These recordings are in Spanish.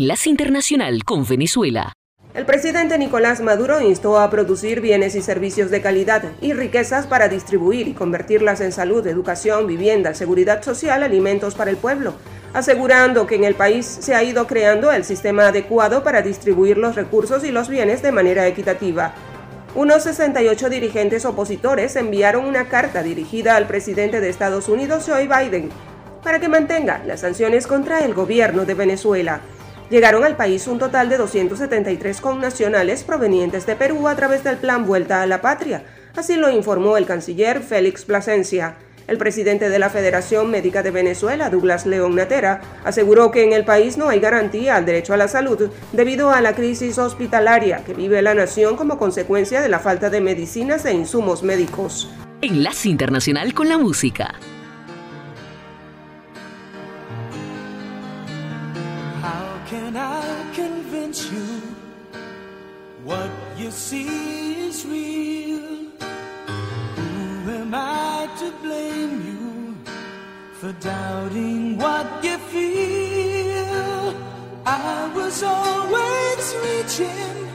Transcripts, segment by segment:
Enlace Internacional con Venezuela. El presidente Nicolás Maduro instó a producir bienes y servicios de calidad y riquezas para distribuir y convertirlas en salud, educación, vivienda, seguridad social, alimentos para el pueblo, asegurando que en el país se ha ido creando el sistema adecuado para distribuir los recursos y los bienes de manera equitativa. Unos 68 dirigentes opositores enviaron una carta dirigida al presidente de Estados Unidos, Joe Biden, para que mantenga las sanciones contra el gobierno de Venezuela. Llegaron al país un total de 273 connacionales provenientes de Perú a través del plan Vuelta a la Patria, así lo informó el canciller Félix Plasencia. El presidente de la Federación Médica de Venezuela, Douglas León Natera, aseguró que en el país no hay garantía al derecho a la salud debido a la crisis hospitalaria que vive la nación como consecuencia de la falta de medicinas e insumos médicos. Enlace Internacional con la Música. What you see is real. Who am I to blame you for doubting what you feel? I was always reaching.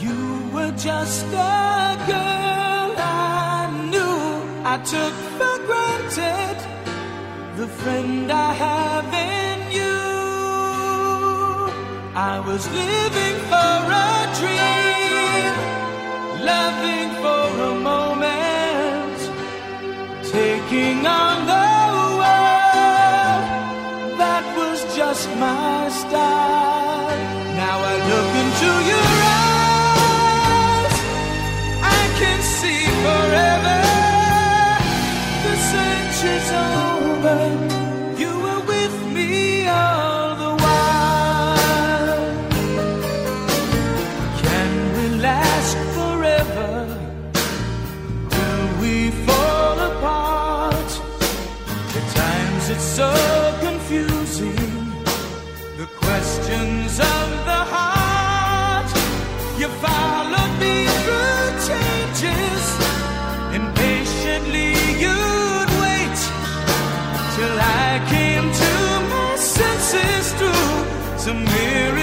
You were just a girl I knew. I took for granted the friend I have in you. I was living for a dream, loving for a moment, taking on the world. That was just my style. Now I look into your eyes, I can see forever. The is over. It's a miracle.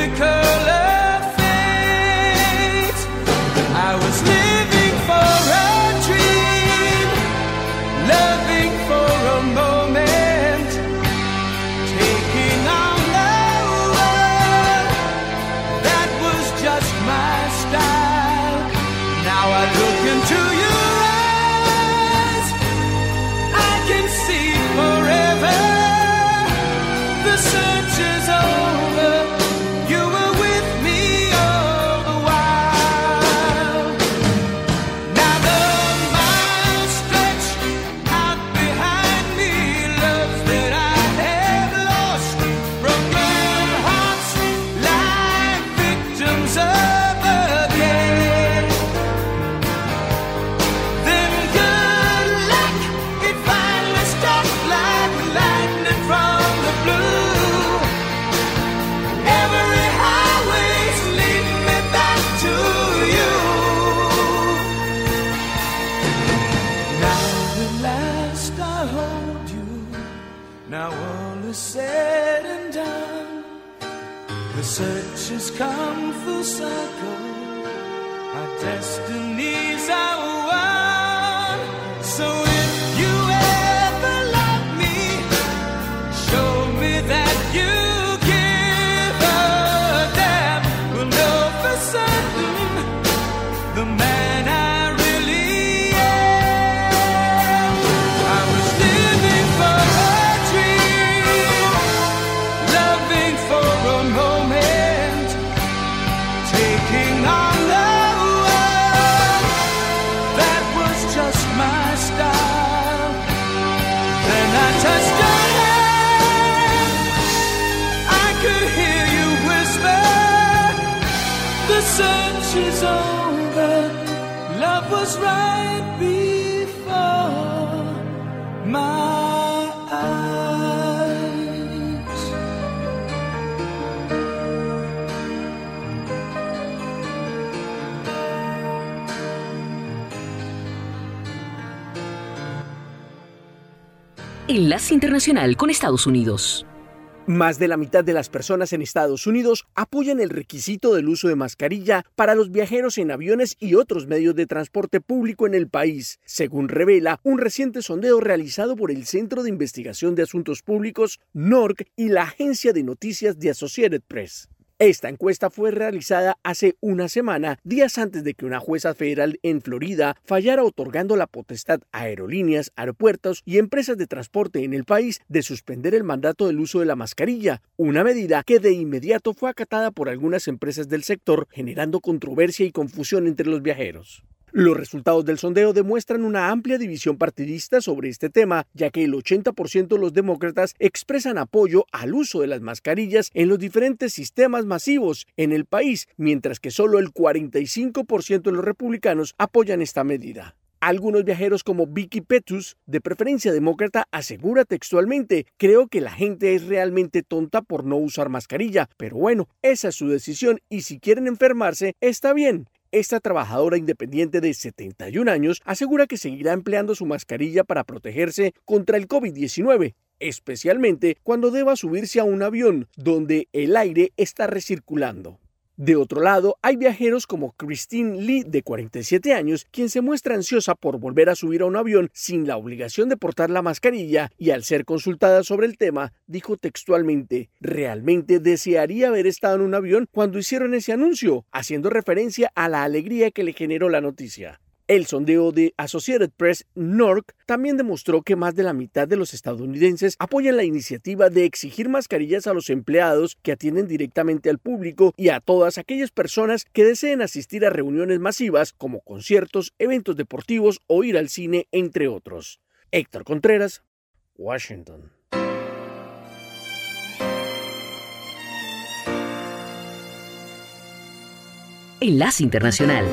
Internacional con Estados Unidos. Más de la mitad de las personas en Estados Unidos apoyan el requisito del uso de mascarilla para los viajeros en aviones y otros medios de transporte público en el país, según revela un reciente sondeo realizado por el Centro de Investigación de Asuntos Públicos, NORC, y la agencia de noticias de Associated Press. Esta encuesta fue realizada hace una semana, días antes de que una jueza federal en Florida fallara otorgando la potestad a aerolíneas, aeropuertos y empresas de transporte en el país de suspender el mandato del uso de la mascarilla, una medida que de inmediato fue acatada por algunas empresas del sector, generando controversia y confusión entre los viajeros. Los resultados del sondeo demuestran una amplia división partidista sobre este tema, ya que el 80% de los demócratas expresan apoyo al uso de las mascarillas en los diferentes sistemas masivos en el país, mientras que solo el 45% de los republicanos apoyan esta medida. Algunos viajeros como Vicky Petus, de preferencia demócrata, asegura textualmente, creo que la gente es realmente tonta por no usar mascarilla, pero bueno, esa es su decisión y si quieren enfermarse, está bien. Esta trabajadora independiente de 71 años asegura que seguirá empleando su mascarilla para protegerse contra el COVID-19, especialmente cuando deba subirse a un avión donde el aire está recirculando. De otro lado, hay viajeros como Christine Lee, de 47 años, quien se muestra ansiosa por volver a subir a un avión sin la obligación de portar la mascarilla y al ser consultada sobre el tema, dijo textualmente, realmente desearía haber estado en un avión cuando hicieron ese anuncio, haciendo referencia a la alegría que le generó la noticia. El sondeo de Associated Press NORC también demostró que más de la mitad de los estadounidenses apoyan la iniciativa de exigir mascarillas a los empleados que atienden directamente al público y a todas aquellas personas que deseen asistir a reuniones masivas como conciertos, eventos deportivos o ir al cine, entre otros. Héctor Contreras, Washington. Enlace Internacional.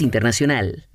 Internacional.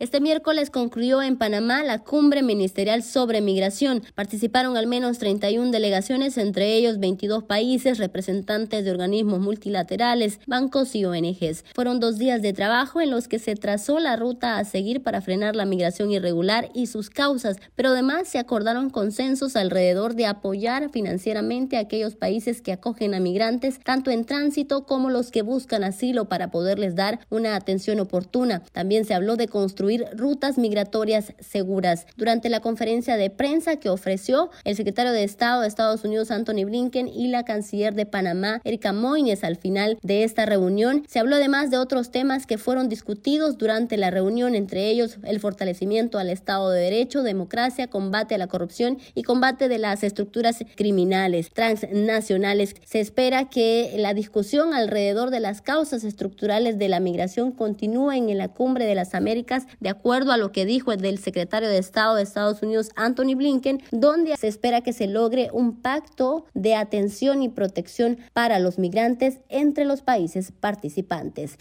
Este miércoles concluyó en Panamá la cumbre ministerial sobre migración. Participaron al menos 31 delegaciones, entre ellos 22 países, representantes de organismos multilaterales, bancos y ONGs. Fueron dos días de trabajo en los que se trazó la ruta a seguir para frenar la migración irregular y sus causas, pero además se acordaron consensos alrededor de apoyar financieramente a aquellos países que acogen a migrantes, tanto en tránsito como los que buscan asilo para poderles dar una atención oportuna. También se habló de construir rutas migratorias seguras. Durante la conferencia de prensa que ofreció el secretario de Estado de Estados Unidos, Anthony Blinken, y la canciller de Panamá, Erika Moines, al final de esta reunión, se habló además de otros temas que fueron discutidos durante la reunión, entre ellos el fortalecimiento al Estado de Derecho, democracia, combate a la corrupción y combate de las estructuras criminales transnacionales. Se espera que la discusión alrededor de las causas estructurales de la migración continúe en la cumbre de las Américas de acuerdo a lo que dijo el secretario de Estado de Estados Unidos, Anthony Blinken, donde se espera que se logre un pacto de atención y protección para los migrantes entre los países participantes.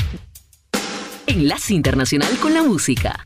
Enlace Internacional con la Música.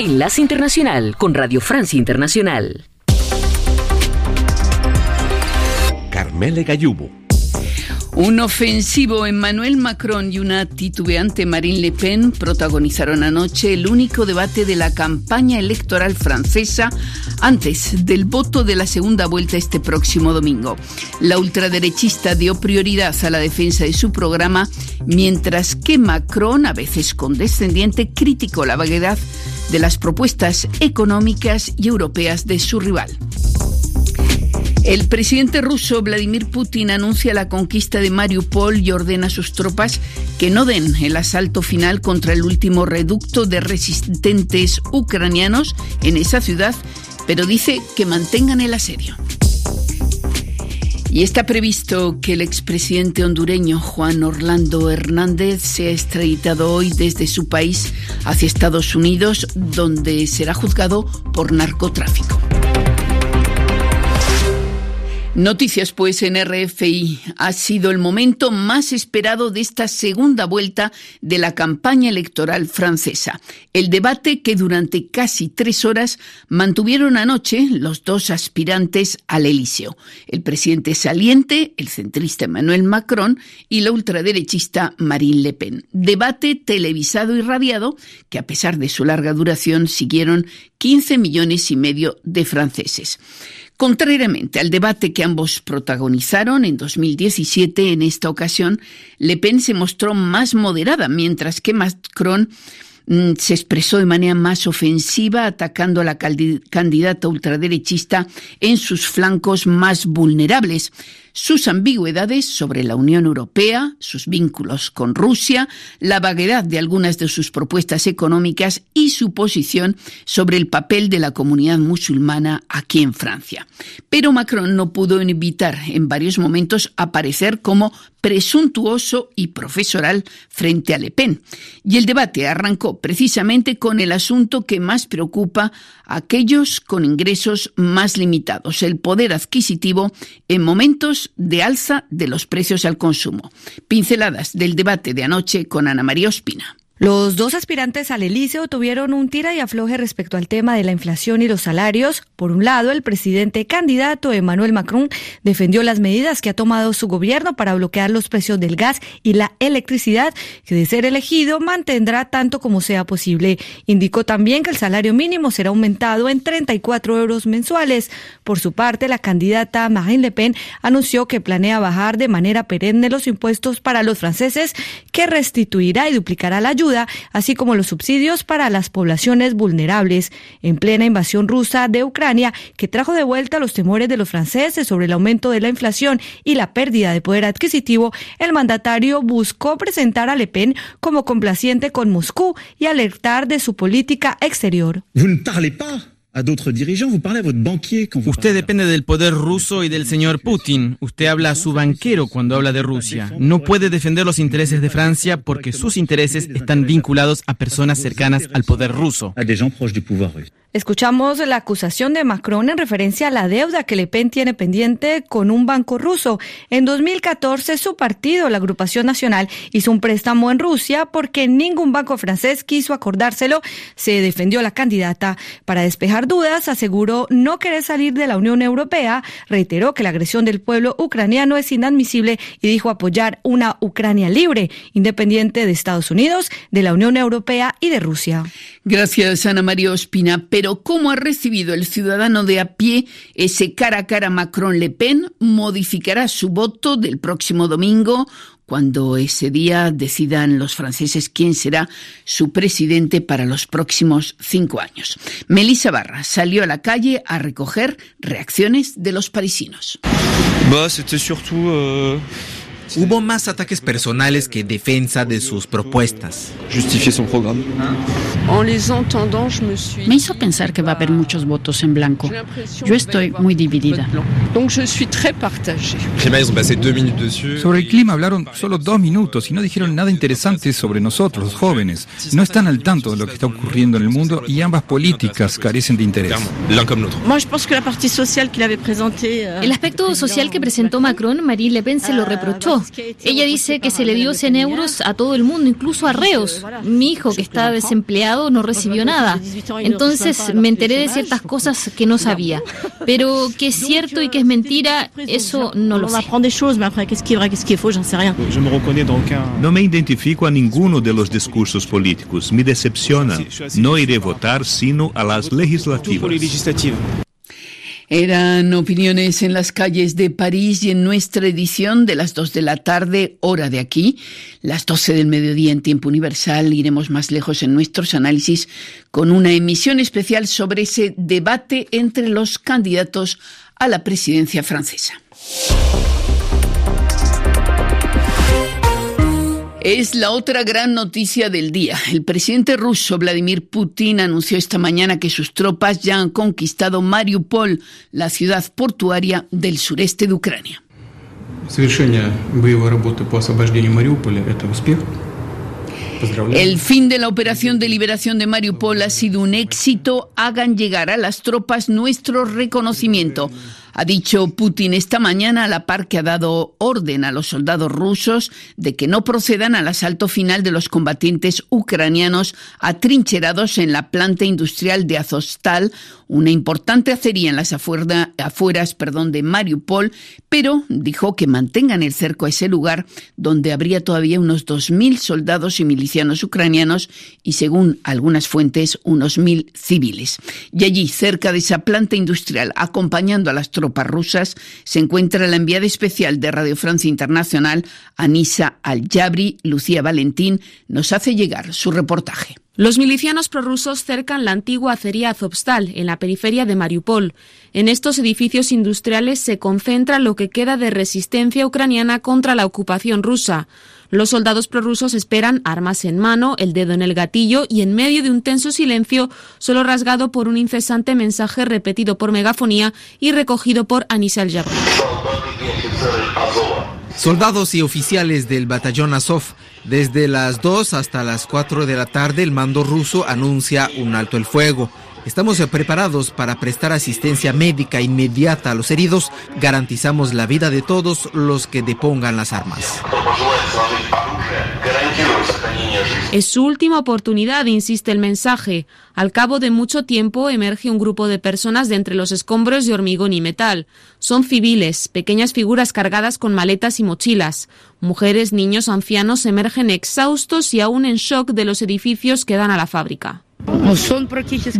Enlace Internacional con Radio Francia Internacional. Carmele Gallubo. Un ofensivo Emmanuel Macron y una titubeante Marine Le Pen protagonizaron anoche el único debate de la campaña electoral francesa antes del voto de la segunda vuelta este próximo domingo. La ultraderechista dio prioridad a la defensa de su programa, mientras que Macron, a veces condescendiente, criticó la vaguedad de las propuestas económicas y europeas de su rival. El presidente ruso Vladimir Putin anuncia la conquista de Mariupol y ordena a sus tropas que no den el asalto final contra el último reducto de resistentes ucranianos en esa ciudad, pero dice que mantengan el asedio. Y está previsto que el expresidente hondureño Juan Orlando Hernández sea extraditado hoy desde su país hacia Estados Unidos, donde será juzgado por narcotráfico. Noticias pues en RFI. Ha sido el momento más esperado de esta segunda vuelta de la campaña electoral francesa. El debate que durante casi tres horas mantuvieron anoche los dos aspirantes al Elíseo. El presidente saliente, el centrista Emmanuel Macron y la ultraderechista Marine Le Pen. Debate televisado y radiado que a pesar de su larga duración siguieron 15 millones y medio de franceses. Contrariamente al debate que ambos protagonizaron en 2017, en esta ocasión, Le Pen se mostró más moderada, mientras que Macron mm, se expresó de manera más ofensiva, atacando a la candidata ultraderechista en sus flancos más vulnerables sus ambigüedades sobre la Unión Europea, sus vínculos con Rusia, la vaguedad de algunas de sus propuestas económicas y su posición sobre el papel de la comunidad musulmana aquí en Francia. Pero Macron no pudo evitar en varios momentos aparecer como presuntuoso y profesoral frente a Le Pen. Y el debate arrancó precisamente con el asunto que más preocupa a aquellos con ingresos más limitados, el poder adquisitivo en momentos de alza de los precios al consumo. Pinceladas del debate de anoche con Ana María Ospina. Los dos aspirantes al Elíseo tuvieron un tira y afloje respecto al tema de la inflación y los salarios. Por un lado, el presidente candidato Emmanuel Macron defendió las medidas que ha tomado su gobierno para bloquear los precios del gas y la electricidad, que de ser elegido mantendrá tanto como sea posible. Indicó también que el salario mínimo será aumentado en 34 euros mensuales. Por su parte, la candidata Marine Le Pen anunció que planea bajar de manera perenne los impuestos para los franceses, que restituirá y duplicará la ayuda así como los subsidios para las poblaciones vulnerables. En plena invasión rusa de Ucrania, que trajo de vuelta los temores de los franceses sobre el aumento de la inflación y la pérdida de poder adquisitivo, el mandatario buscó presentar a Le Pen como complaciente con Moscú y alertar de su política exterior. Usted depende del poder ruso y del señor Putin. Usted habla a su banquero cuando habla de Rusia. No puede defender los intereses de Francia porque sus intereses están vinculados a personas cercanas al poder ruso. Escuchamos la acusación de Macron en referencia a la deuda que Le Pen tiene pendiente con un banco ruso. En 2014, su partido, la Agrupación Nacional, hizo un préstamo en Rusia porque ningún banco francés quiso acordárselo. Se defendió la candidata. Para despejar dudas, aseguró no querer salir de la Unión Europea, reiteró que la agresión del pueblo ucraniano es inadmisible y dijo apoyar una Ucrania libre, independiente de Estados Unidos, de la Unión Europea y de Rusia. Gracias, Ana María Ospina. Pero ¿cómo ha recibido el ciudadano de a pie ese cara a cara Macron-Le Pen? Modificará su voto del próximo domingo cuando ese día decidan los franceses quién será su presidente para los próximos cinco años. Melissa Barra salió a la calle a recoger reacciones de los parisinos. Hubo más ataques personales que defensa de sus propuestas. Me hizo pensar que va a haber muchos votos en blanco. Yo estoy muy dividida. Sobre el clima hablaron solo dos minutos y no dijeron nada interesante sobre nosotros, los jóvenes. No están al tanto de lo que está ocurriendo en el mundo y ambas políticas carecen de interés. El aspecto social que presentó Macron, Marie Le Pen se lo reprochó Ella dice que se le dio 100 euros a todo el mundo, incluso a reos. Mi hijo, que está desempleado, no recibió nada. Entonces me enteré de ciertas cosas que no sabía. Pero que es cierto y que es mentira, eso no lo sé. No me identifico a ninguno de los discursos políticos. Me decepciona. No iré a votar sino a las legislativas. Eran opiniones en las calles de París y en nuestra edición de las 2 de la tarde, hora de aquí, las 12 del mediodía en tiempo universal. Iremos más lejos en nuestros análisis con una emisión especial sobre ese debate entre los candidatos a la presidencia francesa. Es la otra gran noticia del día. El presidente ruso Vladimir Putin anunció esta mañana que sus tropas ya han conquistado Mariupol, la ciudad portuaria del sureste de Ucrania. El fin de la operación de liberación de Mariupol ha sido un éxito. Hagan llegar a las tropas nuestro reconocimiento ha dicho Putin esta mañana a la par que ha dado orden a los soldados rusos de que no procedan al asalto final de los combatientes ucranianos atrincherados en la planta industrial de Azostal, una importante acería en las afueras perdón, de Mariupol, pero dijo que mantengan el cerco a ese lugar donde habría todavía unos 2.000 soldados y milicianos ucranianos y, según algunas fuentes, unos 1.000 civiles. Y allí, cerca de esa planta industrial, acompañando a las tropas rusas, se encuentra la enviada especial de Radio Francia Internacional, Anisa Al-Jabri. Lucía Valentín nos hace llegar su reportaje. Los milicianos prorrusos cercan la antigua acería Azovstal, en la periferia de Mariupol. En estos edificios industriales se concentra lo que queda de resistencia ucraniana contra la ocupación rusa. Los soldados prorrusos esperan armas en mano, el dedo en el gatillo y en medio de un tenso silencio, solo rasgado por un incesante mensaje repetido por megafonía y recogido por Anis al Soldados y oficiales del batallón Azov, desde las 2 hasta las 4 de la tarde el mando ruso anuncia un alto el fuego. Estamos preparados para prestar asistencia médica inmediata a los heridos. Garantizamos la vida de todos los que depongan las armas. Es su última oportunidad, insiste el mensaje. Al cabo de mucho tiempo emerge un grupo de personas de entre los escombros de hormigón y metal. Son civiles, pequeñas figuras cargadas con maletas y mochilas. Mujeres, niños, ancianos emergen exhaustos y aún en shock de los edificios que dan a la fábrica.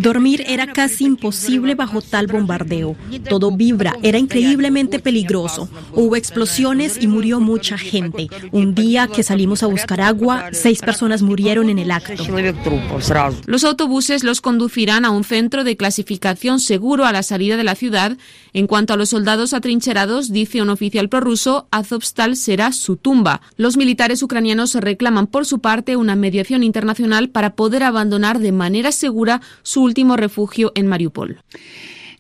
Dormir era casi imposible bajo tal bombardeo. Todo vibra, era increíblemente peligroso. Hubo explosiones y murió mucha gente. Un día que salimos a buscar agua, seis personas murieron en el acto. Los autobuses los conducirán a un centro de clasificación seguro a la salida de la ciudad. En cuanto a los soldados atrincherados, dice un oficial prorruso, Azovstal será su tumba. Los militares ucranianos reclaman por su parte una mediación internacional para poder abandonar de manera manera segura su último refugio en Mariupol.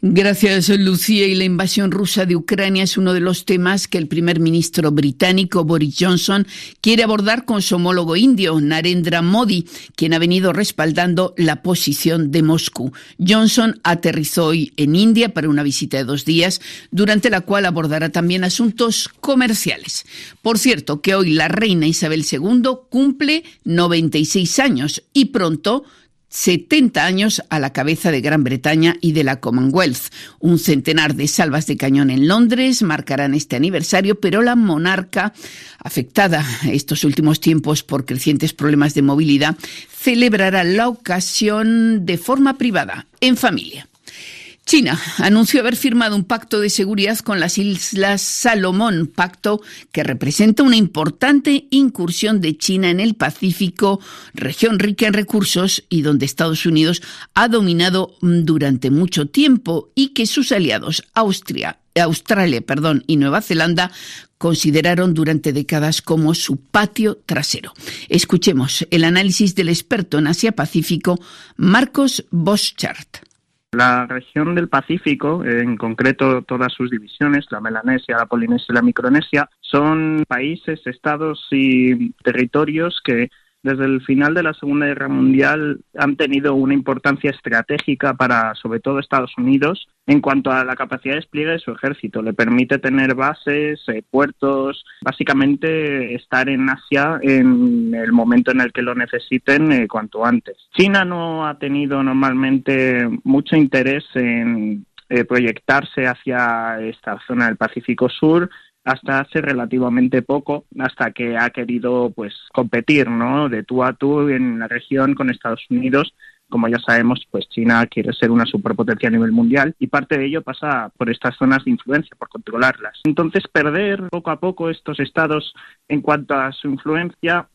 Gracias, Lucía. Y la invasión rusa de Ucrania es uno de los temas que el primer ministro británico Boris Johnson quiere abordar con su homólogo indio, Narendra Modi, quien ha venido respaldando la posición de Moscú. Johnson aterrizó hoy en India para una visita de dos días, durante la cual abordará también asuntos comerciales. Por cierto, que hoy la reina Isabel II cumple 96 años y pronto 70 años a la cabeza de Gran Bretaña y de la Commonwealth. Un centenar de salvas de cañón en Londres marcarán este aniversario, pero la monarca, afectada estos últimos tiempos por crecientes problemas de movilidad, celebrará la ocasión de forma privada, en familia. China anunció haber firmado un pacto de seguridad con las Islas Salomón, pacto que representa una importante incursión de China en el Pacífico, región rica en recursos y donde Estados Unidos ha dominado durante mucho tiempo y que sus aliados Austria, Australia perdón, y Nueva Zelanda consideraron durante décadas como su patio trasero. Escuchemos el análisis del experto en Asia-Pacífico, Marcos Boschart. La región del Pacífico, en concreto todas sus divisiones, la Melanesia, la Polinesia y la Micronesia, son países, estados y territorios que desde el final de la Segunda Guerra Mundial han tenido una importancia estratégica para, sobre todo, Estados Unidos en cuanto a la capacidad de despliegue de su ejército. Le permite tener bases, eh, puertos, básicamente estar en Asia en el momento en el que lo necesiten eh, cuanto antes. China no ha tenido normalmente mucho interés en eh, proyectarse hacia esta zona del Pacífico Sur hasta hace relativamente poco, hasta que ha querido pues competir, ¿no? De tú a tú en la región con Estados Unidos. Como ya sabemos, pues China quiere ser una superpotencia a nivel mundial y parte de ello pasa por estas zonas de influencia, por controlarlas. Entonces, perder poco a poco estos estados en cuanto a su influencia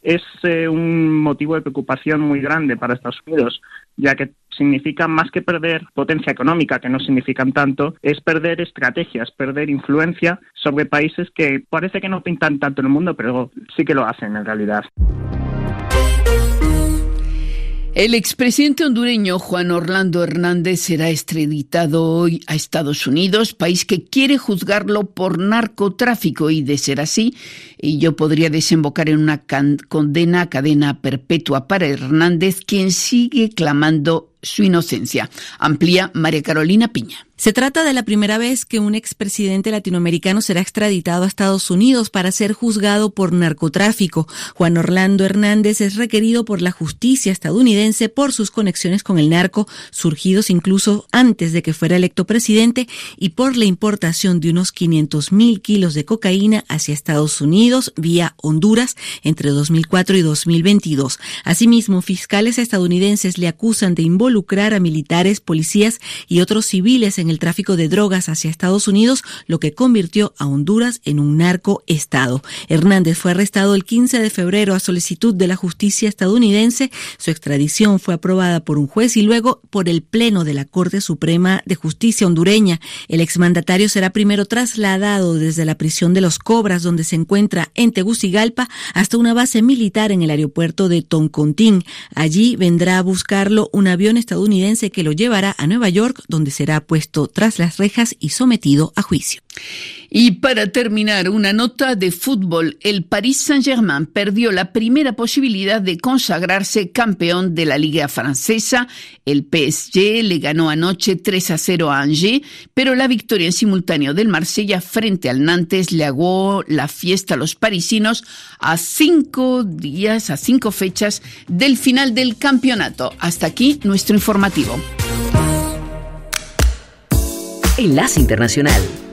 es eh, un motivo de preocupación muy grande para Estados Unidos, ya que significa más que perder potencia económica, que no significan tanto, es perder estrategias, perder influencia sobre países que parece que no pintan tanto en el mundo, pero sí que lo hacen en realidad. El expresidente hondureño Juan Orlando Hernández será extraditado hoy a Estados Unidos, país que quiere juzgarlo por narcotráfico y de ser así, ello podría desembocar en una condena a cadena perpetua para Hernández, quien sigue clamando su inocencia. Amplía María Carolina Piña. Se trata de la primera vez que un expresidente latinoamericano será extraditado a Estados Unidos para ser juzgado por narcotráfico. Juan Orlando Hernández es requerido por la justicia estadounidense por sus conexiones con el narco, surgidos incluso antes de que fuera electo presidente, y por la importación de unos 500 mil kilos de cocaína hacia Estados Unidos vía Honduras entre 2004 y 2022. Asimismo, fiscales estadounidenses le acusan de involucrar a militares, policías y otros civiles en el tráfico de drogas hacia Estados Unidos, lo que convirtió a Honduras en un narcoestado. Hernández fue arrestado el 15 de febrero a solicitud de la justicia estadounidense. Su extradición fue aprobada por un juez y luego por el Pleno de la Corte Suprema de Justicia hondureña. El exmandatario será primero trasladado desde la prisión de los Cobras, donde se encuentra en Tegucigalpa, hasta una base militar en el aeropuerto de Toncontín. Allí vendrá a buscarlo un avión estadounidense que lo llevará a Nueva York, donde será puesto tras las rejas y sometido a juicio. Y para terminar, una nota de fútbol. El Paris Saint-Germain perdió la primera posibilidad de consagrarse campeón de la Liga Francesa. El PSG le ganó anoche 3 a 0 a Angers, pero la victoria en simultáneo del Marsella frente al Nantes le hago la fiesta a los parisinos a cinco días, a cinco fechas del final del campeonato. Hasta aquí nuestro informativo. Enlace Internacional.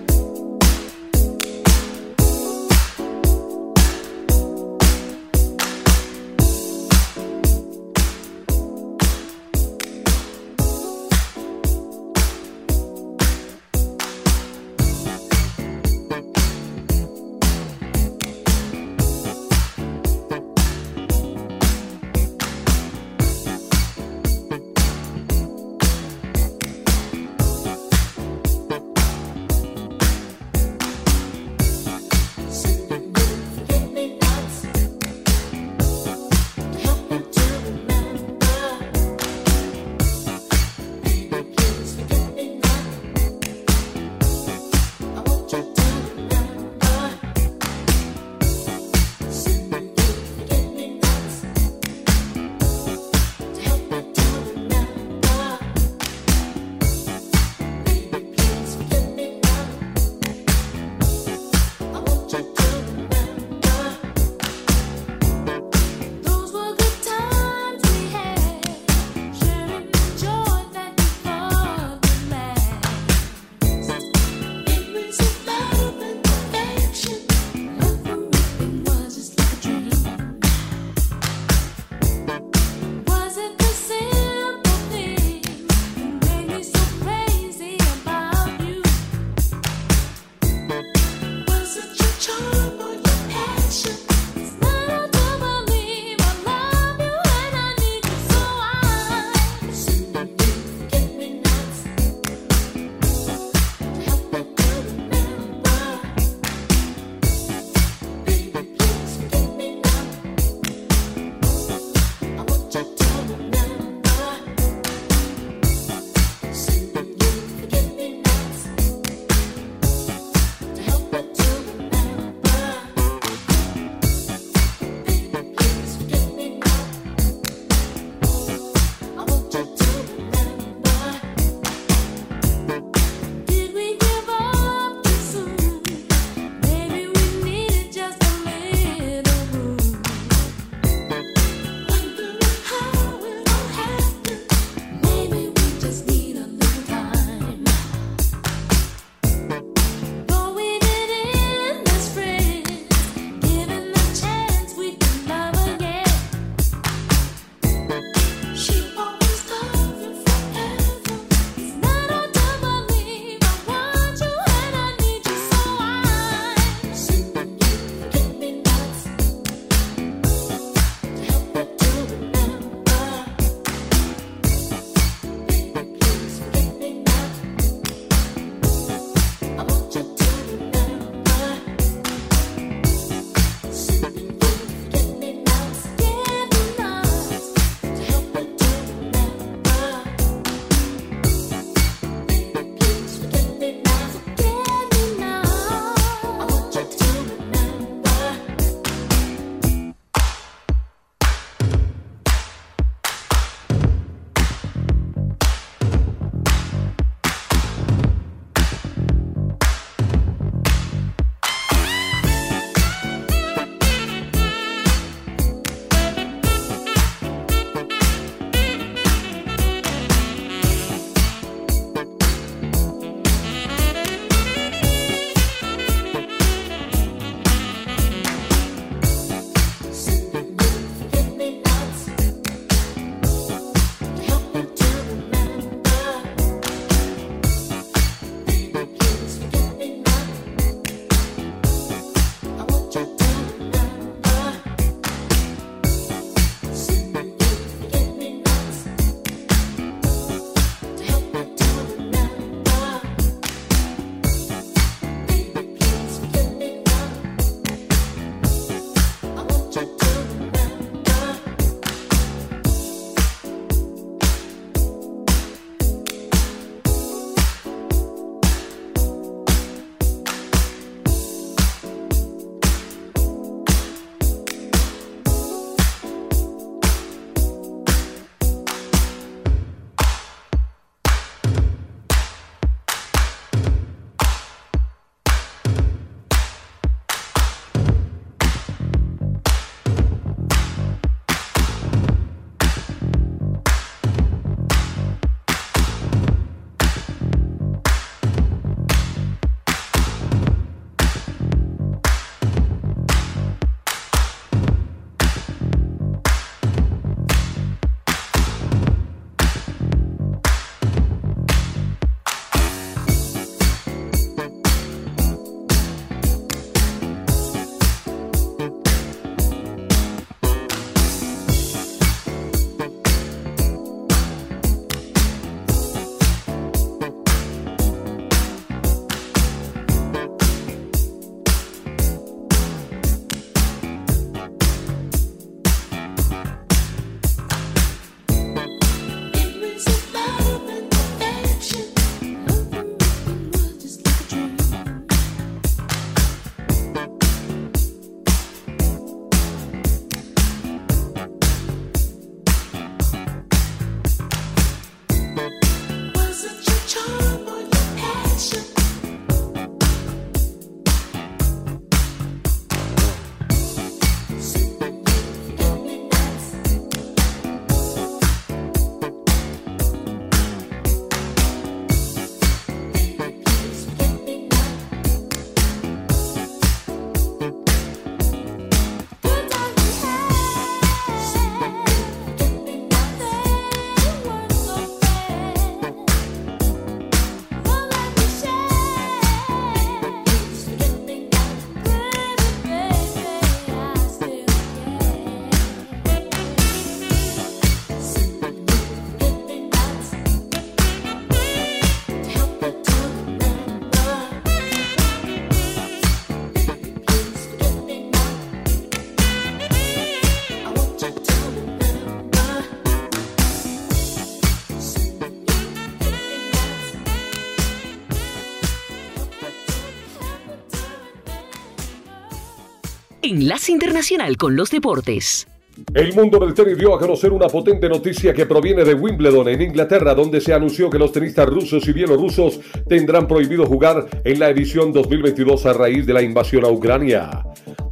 Enlace Internacional con los Deportes. El mundo del tenis dio a conocer una potente noticia que proviene de Wimbledon en Inglaterra, donde se anunció que los tenistas rusos y bielorrusos tendrán prohibido jugar en la edición 2022 a raíz de la invasión a Ucrania.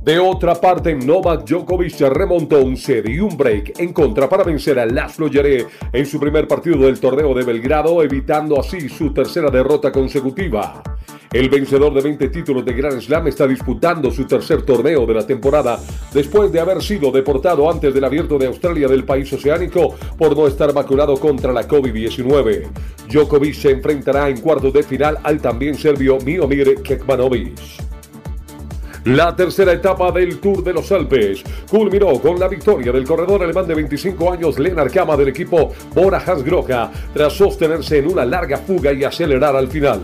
De otra parte, Novak Djokovic remontó un set y un break en contra para vencer a Laszlo Yere en su primer partido del torneo de Belgrado, evitando así su tercera derrota consecutiva. El vencedor de 20 títulos de Grand Slam está disputando su tercer torneo de la temporada después de haber sido deportado antes del abierto de Australia del país oceánico por no estar vacunado contra la COVID-19. Djokovic se enfrentará en cuartos de final al también serbio Miomir Kekmanovic. La tercera etapa del Tour de los Alpes culminó con la victoria del corredor alemán de 25 años Lennart Kama del equipo Bora Hansgrohe tras sostenerse en una larga fuga y acelerar al final.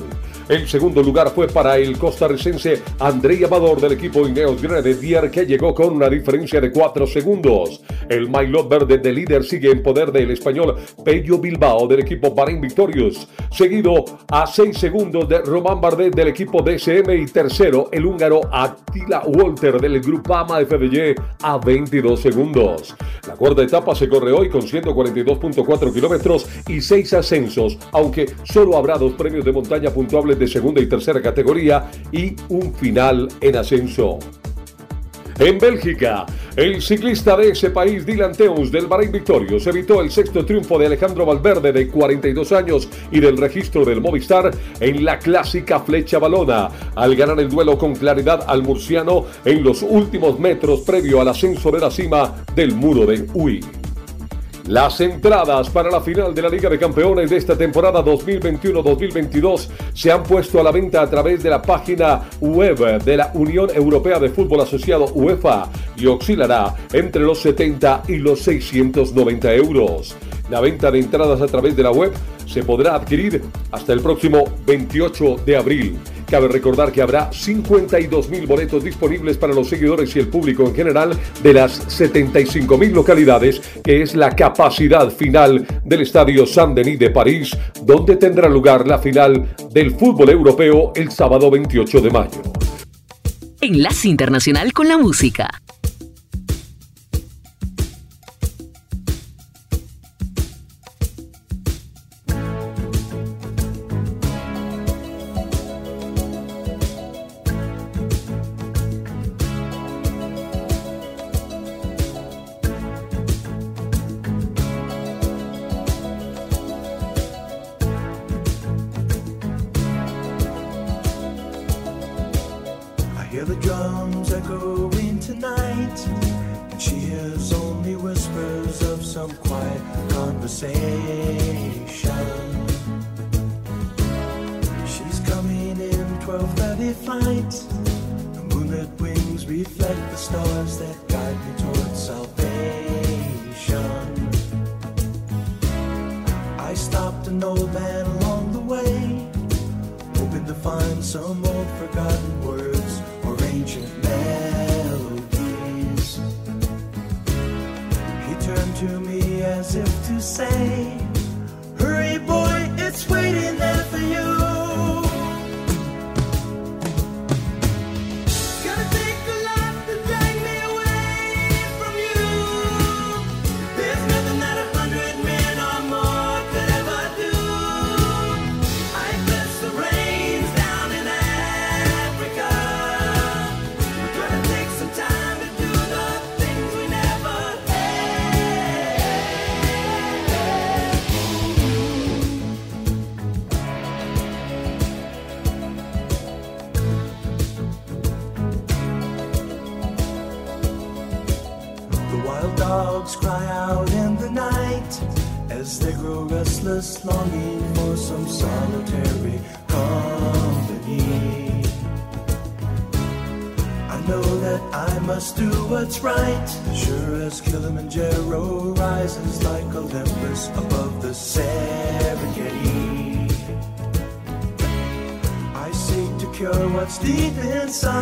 El segundo lugar fue para el costarricense Andrei Amador del equipo Ineos Grenadier que llegó con una diferencia de 4 segundos. El Maillot verde de líder sigue en poder del español Pello Bilbao del equipo Bahrain Victorious, seguido a 6 segundos de Román Bardet del equipo DSM y tercero el húngaro Attila Walter del Grupama FDJ a 22 segundos. La cuarta etapa se corre hoy con 142.4 kilómetros y 6 ascensos, aunque solo habrá dos premios de montaña puntuables de segunda y tercera categoría y un final en ascenso. En Bélgica, el ciclista de ese país, Dylan Teuns del Bahrein Victorious, evitó el sexto triunfo de Alejandro Valverde de 42 años y del registro del Movistar en la clásica flecha balona, al ganar el duelo con claridad al murciano en los últimos metros previo al ascenso de la cima del muro de Uy. Las entradas para la final de la Liga de Campeones de esta temporada 2021-2022 se han puesto a la venta a través de la página web de la Unión Europea de Fútbol Asociado UEFA y oscilará entre los 70 y los 690 euros. La venta de entradas a través de la web se podrá adquirir hasta el próximo 28 de abril. Cabe recordar que habrá 52 mil boletos disponibles para los seguidores y el público en general de las 75 mil localidades, que es la capacidad final del Estadio Saint-Denis de París, donde tendrá lugar la final del fútbol europeo el sábado 28 de mayo. Enlace Internacional con la Música.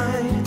night.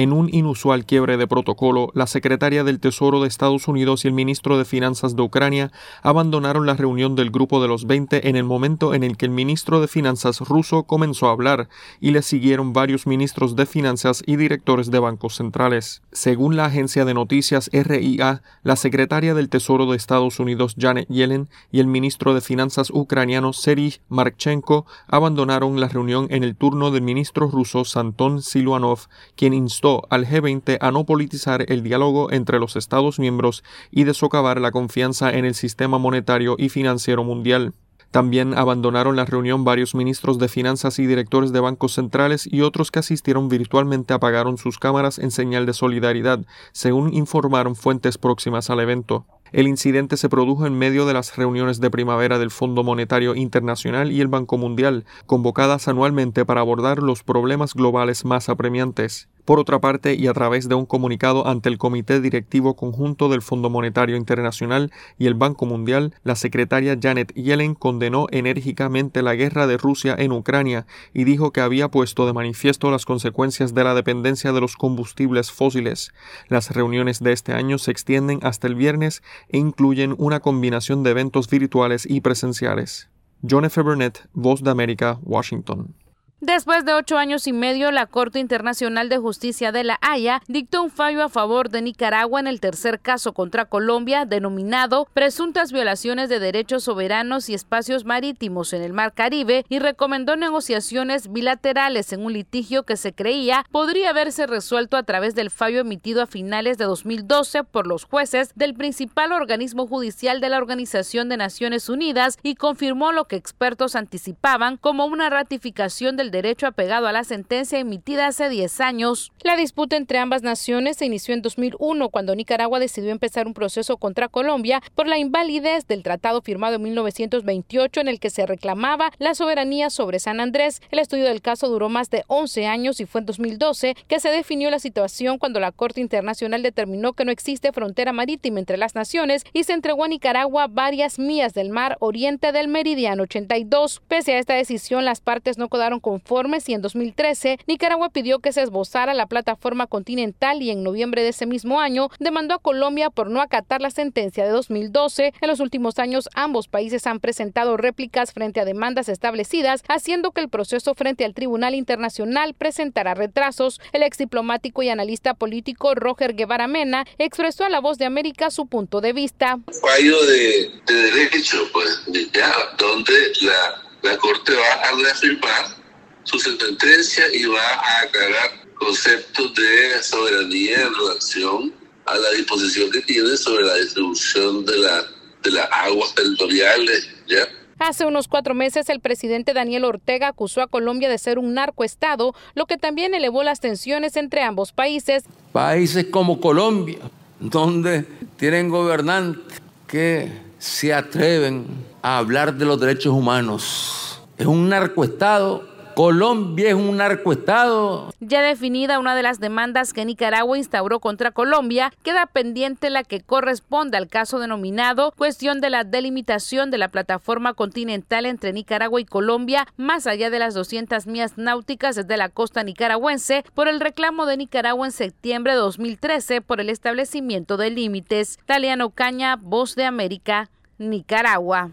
En un inusual quiebre de protocolo, la secretaria del Tesoro de Estados Unidos y el ministro de Finanzas de Ucrania abandonaron la reunión del Grupo de los 20 en el momento en el que el ministro de Finanzas ruso comenzó a hablar y le siguieron varios ministros de Finanzas y directores de bancos centrales. Según la agencia de noticias RIA, la secretaria del Tesoro de Estados Unidos Janet Yellen y el ministro de Finanzas ucraniano Serij Marchenko abandonaron la reunión en el turno del ministro ruso Santon Siluanov, quien instó al G20 a no politizar el diálogo entre los Estados miembros y de socavar la confianza en el sistema monetario y financiero mundial. También abandonaron la reunión varios ministros de finanzas y directores de bancos centrales y otros que asistieron virtualmente apagaron sus cámaras en señal de solidaridad, según informaron fuentes próximas al evento. El incidente se produjo en medio de las reuniones de primavera del Fondo Monetario Internacional y el Banco Mundial, convocadas anualmente para abordar los problemas globales más apremiantes. Por otra parte, y a través de un comunicado ante el Comité Directivo Conjunto del Fondo Monetario Internacional y el Banco Mundial, la secretaria Janet Yellen condenó enérgicamente la guerra de Rusia en Ucrania y dijo que había puesto de manifiesto las consecuencias de la dependencia de los combustibles fósiles. Las reuniones de este año se extienden hasta el viernes e incluyen una combinación de eventos virtuales y presenciales. John F. Burnett, Voz de América, Washington. Después de ocho años y medio, la Corte Internacional de Justicia de La Haya dictó un fallo a favor de Nicaragua en el tercer caso contra Colombia, denominado Presuntas violaciones de derechos soberanos y espacios marítimos en el Mar Caribe, y recomendó negociaciones bilaterales en un litigio que se creía podría haberse resuelto a través del fallo emitido a finales de 2012 por los jueces del principal organismo judicial de la Organización de Naciones Unidas y confirmó lo que expertos anticipaban como una ratificación del derecho apegado a la sentencia emitida hace 10 años. La disputa entre ambas naciones se inició en 2001 cuando Nicaragua decidió empezar un proceso contra Colombia por la invalidez del tratado firmado en 1928 en el que se reclamaba la soberanía sobre San Andrés. El estudio del caso duró más de 11 años y fue en 2012 que se definió la situación cuando la Corte Internacional determinó que no existe frontera marítima entre las naciones y se entregó a Nicaragua varias millas del mar oriente del meridiano 82. Pese a esta decisión, las partes no quedaron con conformes y en 2013 Nicaragua pidió que se esbozara la plataforma continental y en noviembre de ese mismo año demandó a Colombia por no acatar la sentencia de 2012. En los últimos años ambos países han presentado réplicas frente a demandas establecidas, haciendo que el proceso frente al Tribunal Internacional presentara retrasos. El ex diplomático y analista político Roger Guevara Mena expresó a La Voz de América su punto de vista. Fallo de, derecho, pues, ya, donde la, la Corte va a reafirmar su sentencia y va a aclarar conceptos de soberanía en relación a la disposición que tiene sobre la distribución de, la, de las aguas territoriales. ¿ya? Hace unos cuatro meses el presidente Daniel Ortega acusó a Colombia de ser un narcoestado, lo que también elevó las tensiones entre ambos países. Países como Colombia, donde tienen gobernantes que se atreven a hablar de los derechos humanos. Es un narcoestado Colombia es un narcoestado. Ya definida una de las demandas que Nicaragua instauró contra Colombia, queda pendiente la que corresponde al caso denominado cuestión de la delimitación de la plataforma continental entre Nicaragua y Colombia, más allá de las 200 millas náuticas desde la costa nicaragüense, por el reclamo de Nicaragua en septiembre de 2013 por el establecimiento de límites. Taliano Caña, Voz de América, Nicaragua.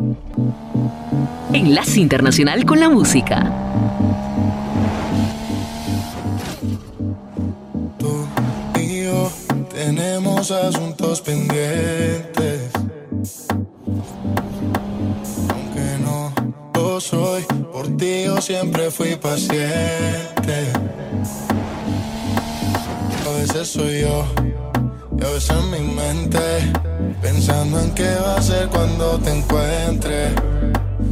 Enlace Internacional con la Música. Tenemos asuntos pendientes. Aunque no lo soy, por ti yo siempre fui paciente. A veces soy yo, y a veces en mi mente, pensando en qué va a ser cuando te encuentre.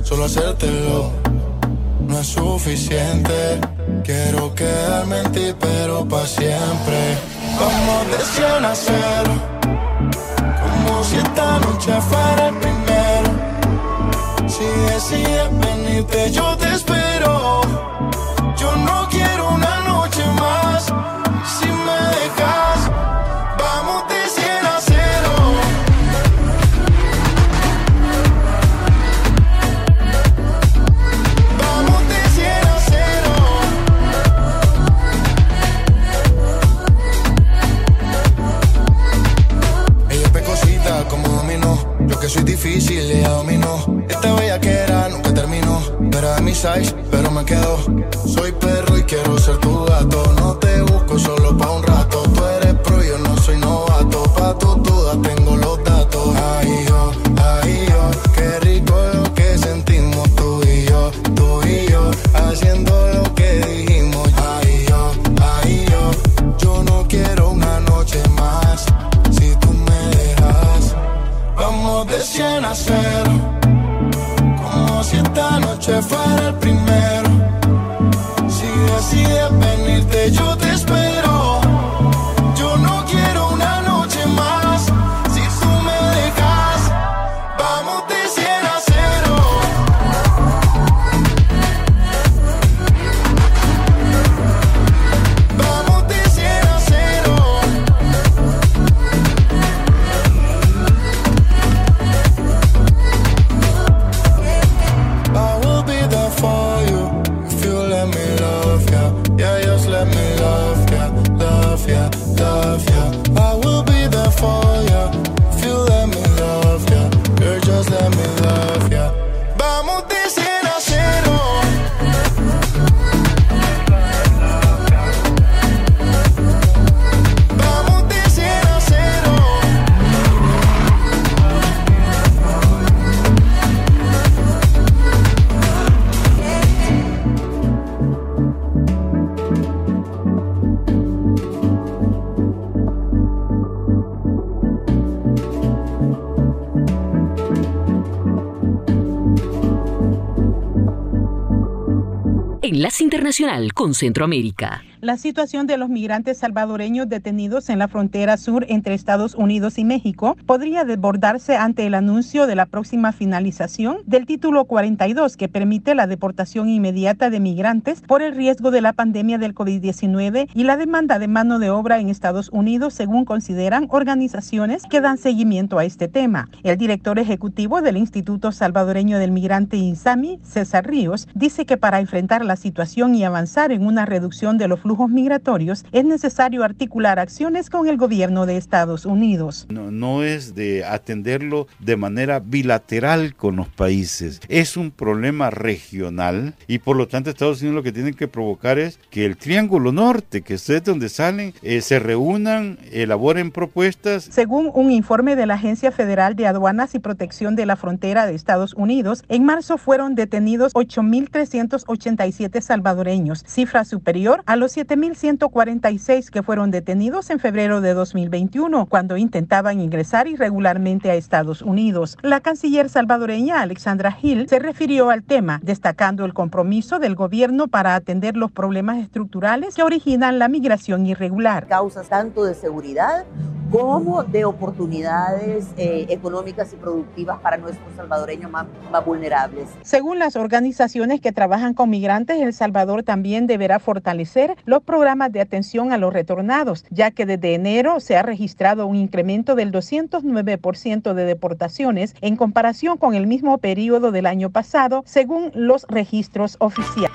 Solo hacértelo no es suficiente. Quiero quedarme en ti, pero para siempre. Vamos de 100 a cero. Como si esta noche fuera el primero. Si decides venirte, yo te espero. Yo no difícil, ella dominó. Esta bella que era nunca terminó. Era de mi size, pero me quedo. Soy perro y quiero ser tu gato. No te busco solo pa' un rato. Tú eres pro, yo no soy novato. Pa' tu, tu de 100 a 0 si esta noche fuera el primero. Con Centroamérica. La situación de los migrantes salvadoreños detenidos en la frontera sur entre Estados Unidos y México podría desbordarse ante el anuncio de la próxima finalización del título 42 que permite la deportación inmediata de migrantes por el riesgo de la pandemia del COVID-19 y la demanda de mano de obra en Estados Unidos, según consideran organizaciones que dan seguimiento a este tema. El director ejecutivo del Instituto Salvadoreño del Migrante INSAMI, César Ríos, dice que para enfrentar la situación y avanzar en una reducción de los flujos migratorios, es necesario articular acciones con el gobierno de Estados Unidos. No, no, es de atenderlo de manera bilateral con los países, es un problema regional y por lo tanto Estados Unidos lo que tiene que provocar es que el Triángulo Norte, que es de donde salen, eh, se reúnan, elaboren propuestas. Según un informe de la Agencia Federal de Aduanas y Protección de la Frontera de Estados Unidos, en marzo fueron detenidos 8.387 salvadoreños, cifra superior a los 7.146 que fueron detenidos en febrero de 2021 cuando intentaban ingresar irregularmente a Estados Unidos. La canciller salvadoreña Alexandra Hill se refirió al tema, destacando el compromiso del gobierno para atender los problemas estructurales que originan la migración irregular. Causas tanto de seguridad como de oportunidades eh, económicas y productivas para nuestros salvadoreños más, más vulnerables. Según las organizaciones que trabajan con migrantes, El Salvador también deberá fortalecer los programas de atención a los retornados, ya que desde enero se ha registrado un incremento del 209% de deportaciones en comparación con el mismo periodo del año pasado, según los registros oficiales.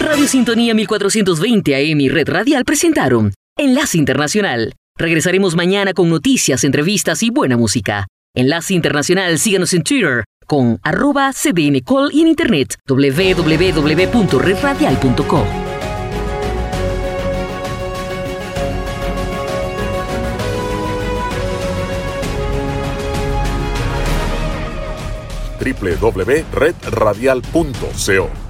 Radio Sintonía 1420 AM y Red Radial presentaron Enlace Internacional. Regresaremos mañana con noticias, entrevistas y buena música. Enlace Internacional, síganos en Twitter con arroba cdncall y en internet www.redradial.com. www.redradial.co